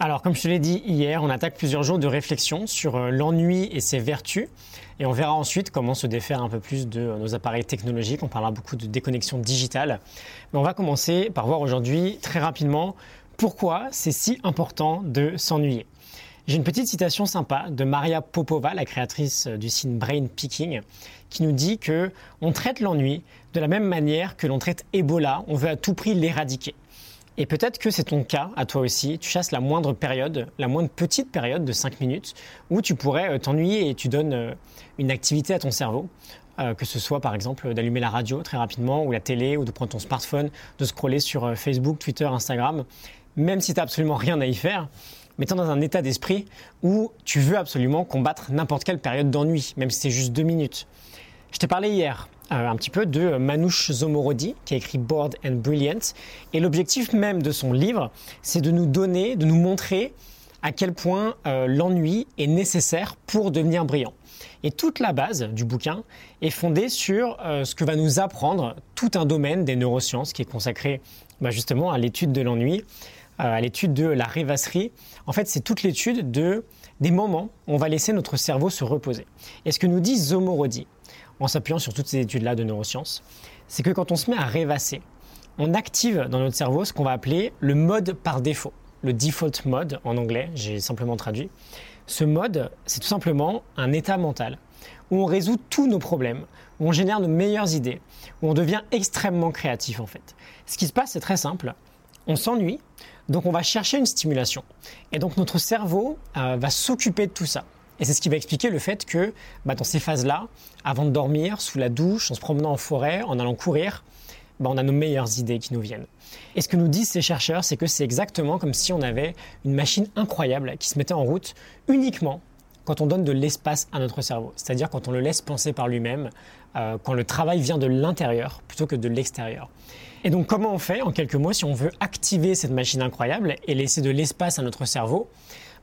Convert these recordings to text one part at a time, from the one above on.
Alors, comme je te l'ai dit hier, on attaque plusieurs jours de réflexion sur euh, l'ennui et ses vertus. Et on verra ensuite comment se défaire un peu plus de euh, nos appareils technologiques. On parlera beaucoup de déconnexion digitale. Mais on va commencer par voir aujourd'hui très rapidement pourquoi c'est si important de s'ennuyer. J'ai une petite citation sympa de Maria Popova, la créatrice euh, du site Brain Picking, qui nous dit que on traite l'ennui de la même manière que l'on traite Ebola, on veut à tout prix l'éradiquer. Et peut-être que c'est ton cas à toi aussi. Tu chasses la moindre période, la moindre petite période de 5 minutes où tu pourrais euh, t'ennuyer et tu donnes euh, une activité à ton cerveau. Euh, que ce soit par exemple d'allumer la radio très rapidement ou la télé ou de prendre ton smartphone, de scroller sur Facebook, Twitter, Instagram, même si tu n'as absolument rien à y faire, mettant dans un état d'esprit où tu veux absolument combattre n'importe quelle période d'ennui, même si c'est juste deux minutes. Je t'ai parlé hier euh, un petit peu de Manouche Zomorodi, qui a écrit Bored and Brilliant. Et l'objectif même de son livre, c'est de nous donner, de nous montrer à quel point euh, l'ennui est nécessaire pour devenir brillant. Et toute la base du bouquin est fondée sur euh, ce que va nous apprendre tout un domaine des neurosciences qui est consacré bah, justement à l'étude de l'ennui, à l'étude de la rêvasserie. En fait, c'est toute l'étude de des moments où on va laisser notre cerveau se reposer. Et ce que nous dit Zomorodi, en s'appuyant sur toutes ces études-là de neurosciences, c'est que quand on se met à rêvasser, on active dans notre cerveau ce qu'on va appeler le mode par défaut, le default mode en anglais, j'ai simplement traduit. Ce mode, c'est tout simplement un état mental où on résout tous nos problèmes, où on génère nos meilleures idées, où on devient extrêmement créatif en fait. Ce qui se passe, c'est très simple. On s'ennuie, donc on va chercher une stimulation. Et donc notre cerveau euh, va s'occuper de tout ça. Et c'est ce qui va expliquer le fait que bah, dans ces phases-là, avant de dormir, sous la douche, en se promenant en forêt, en allant courir, bah, on a nos meilleures idées qui nous viennent. Et ce que nous disent ces chercheurs, c'est que c'est exactement comme si on avait une machine incroyable qui se mettait en route uniquement quand on donne de l'espace à notre cerveau, c'est-à-dire quand on le laisse penser par lui-même, euh, quand le travail vient de l'intérieur plutôt que de l'extérieur. Et donc comment on fait, en quelques mots, si on veut activer cette machine incroyable et laisser de l'espace à notre cerveau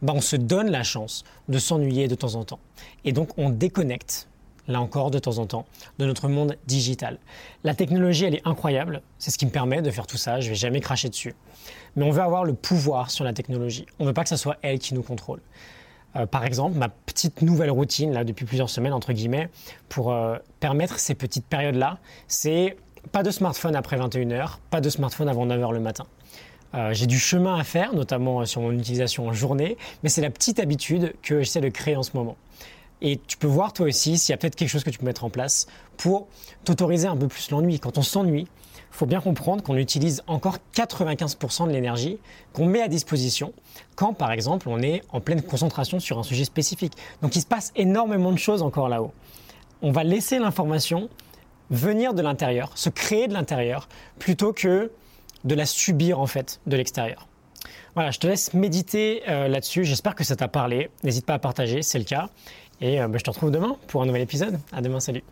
bah, on se donne la chance de s'ennuyer de temps en temps. Et donc on déconnecte, là encore de temps en temps, de notre monde digital. La technologie, elle est incroyable, c'est ce qui me permet de faire tout ça, je vais jamais cracher dessus. Mais on veut avoir le pouvoir sur la technologie. On ne veut pas que ce soit elle qui nous contrôle. Euh, par exemple, ma petite nouvelle routine, là, depuis plusieurs semaines, entre guillemets, pour euh, permettre ces petites périodes-là, c'est pas de smartphone après 21h, pas de smartphone avant 9h le matin. Euh, j'ai du chemin à faire, notamment sur mon utilisation en journée, mais c'est la petite habitude que j'essaie de créer en ce moment. Et tu peux voir toi aussi s'il y a peut-être quelque chose que tu peux mettre en place pour t'autoriser un peu plus l'ennui. Quand on s'ennuie, il faut bien comprendre qu'on utilise encore 95% de l'énergie qu'on met à disposition quand, par exemple, on est en pleine concentration sur un sujet spécifique. Donc il se passe énormément de choses encore là-haut. On va laisser l'information venir de l'intérieur, se créer de l'intérieur, plutôt que de la subir en fait de l'extérieur. Voilà, je te laisse méditer euh, là-dessus. J'espère que ça t'a parlé. N'hésite pas à partager, c'est le cas. Et euh, bah, je te retrouve demain pour un nouvel épisode. À demain, salut.